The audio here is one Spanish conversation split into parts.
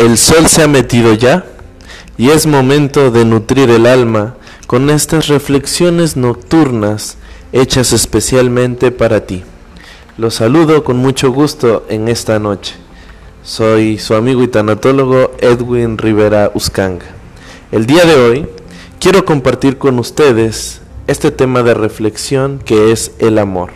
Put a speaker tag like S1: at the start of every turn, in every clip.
S1: El sol se ha metido ya y es momento de nutrir el alma con estas reflexiones nocturnas hechas especialmente para ti. Los saludo con mucho gusto en esta noche. Soy su amigo y tanatólogo Edwin Rivera Uscanga. El día de hoy quiero compartir con ustedes este tema de reflexión que es el amor.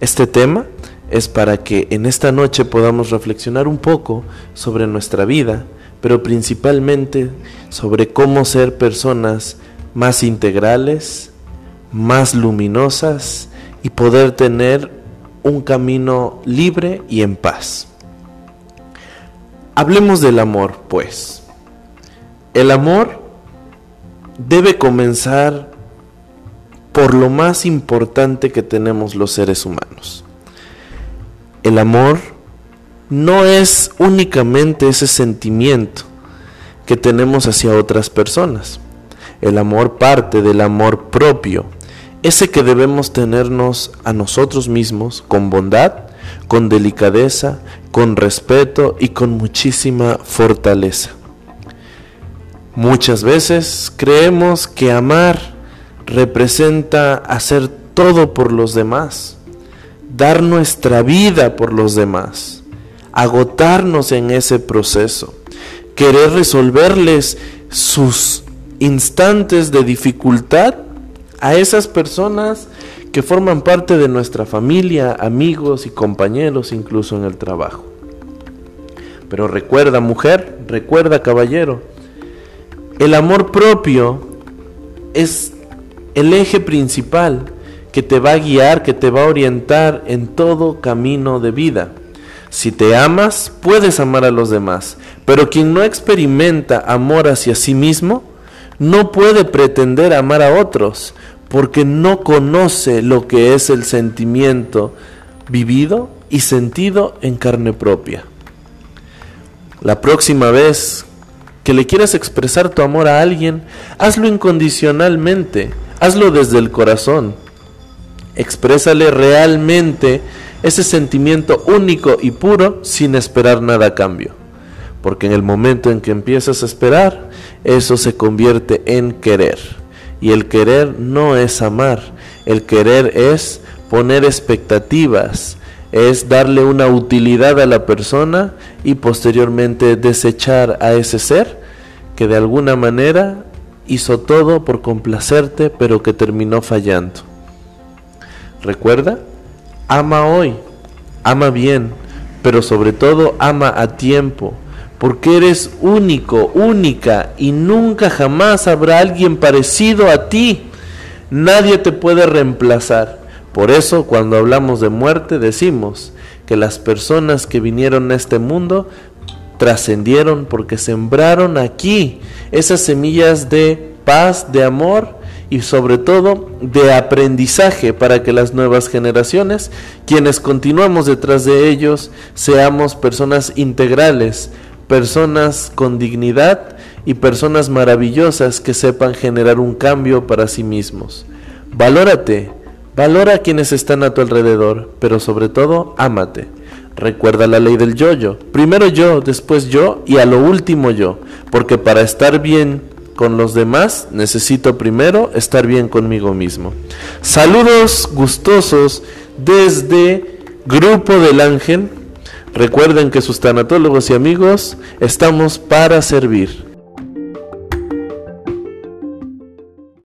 S1: Este tema es para que en esta noche podamos reflexionar un poco sobre nuestra vida, pero principalmente sobre cómo ser personas más integrales, más luminosas y poder tener un camino libre y en paz. Hablemos del amor, pues. El amor debe comenzar por lo más importante que tenemos los seres humanos, el amor no es únicamente ese sentimiento que tenemos hacia otras personas. El amor parte del amor propio, ese que debemos tenernos a nosotros mismos con bondad, con delicadeza, con respeto y con muchísima fortaleza. Muchas veces creemos que amar representa hacer todo por los demás dar nuestra vida por los demás, agotarnos en ese proceso, querer resolverles sus instantes de dificultad a esas personas que forman parte de nuestra familia, amigos y compañeros incluso en el trabajo. Pero recuerda mujer, recuerda caballero, el amor propio es el eje principal que te va a guiar, que te va a orientar en todo camino de vida. Si te amas, puedes amar a los demás, pero quien no experimenta amor hacia sí mismo, no puede pretender amar a otros, porque no conoce lo que es el sentimiento vivido y sentido en carne propia. La próxima vez que le quieras expresar tu amor a alguien, hazlo incondicionalmente, hazlo desde el corazón Exprésale realmente ese sentimiento único y puro sin esperar nada a cambio. Porque en el momento en que empiezas a esperar, eso se convierte en querer. Y el querer no es amar, el querer es poner expectativas, es darle una utilidad a la persona y posteriormente desechar a ese ser que de alguna manera hizo todo por complacerte pero que terminó fallando. Recuerda, ama hoy, ama bien, pero sobre todo ama a tiempo, porque eres único, única, y nunca jamás habrá alguien parecido a ti. Nadie te puede reemplazar. Por eso cuando hablamos de muerte decimos que las personas que vinieron a este mundo trascendieron porque sembraron aquí esas semillas de paz, de amor y sobre todo de aprendizaje para que las nuevas generaciones, quienes continuamos detrás de ellos, seamos personas integrales, personas con dignidad y personas maravillosas que sepan generar un cambio para sí mismos. Valórate, valora a quienes están a tu alrededor, pero sobre todo ámate. Recuerda la ley del yo-yo. Primero yo, después yo y a lo último yo. Porque para estar bien con los demás, necesito primero estar bien conmigo mismo. Saludos gustosos desde Grupo del Ángel. Recuerden que sus tanatólogos y amigos estamos para servir.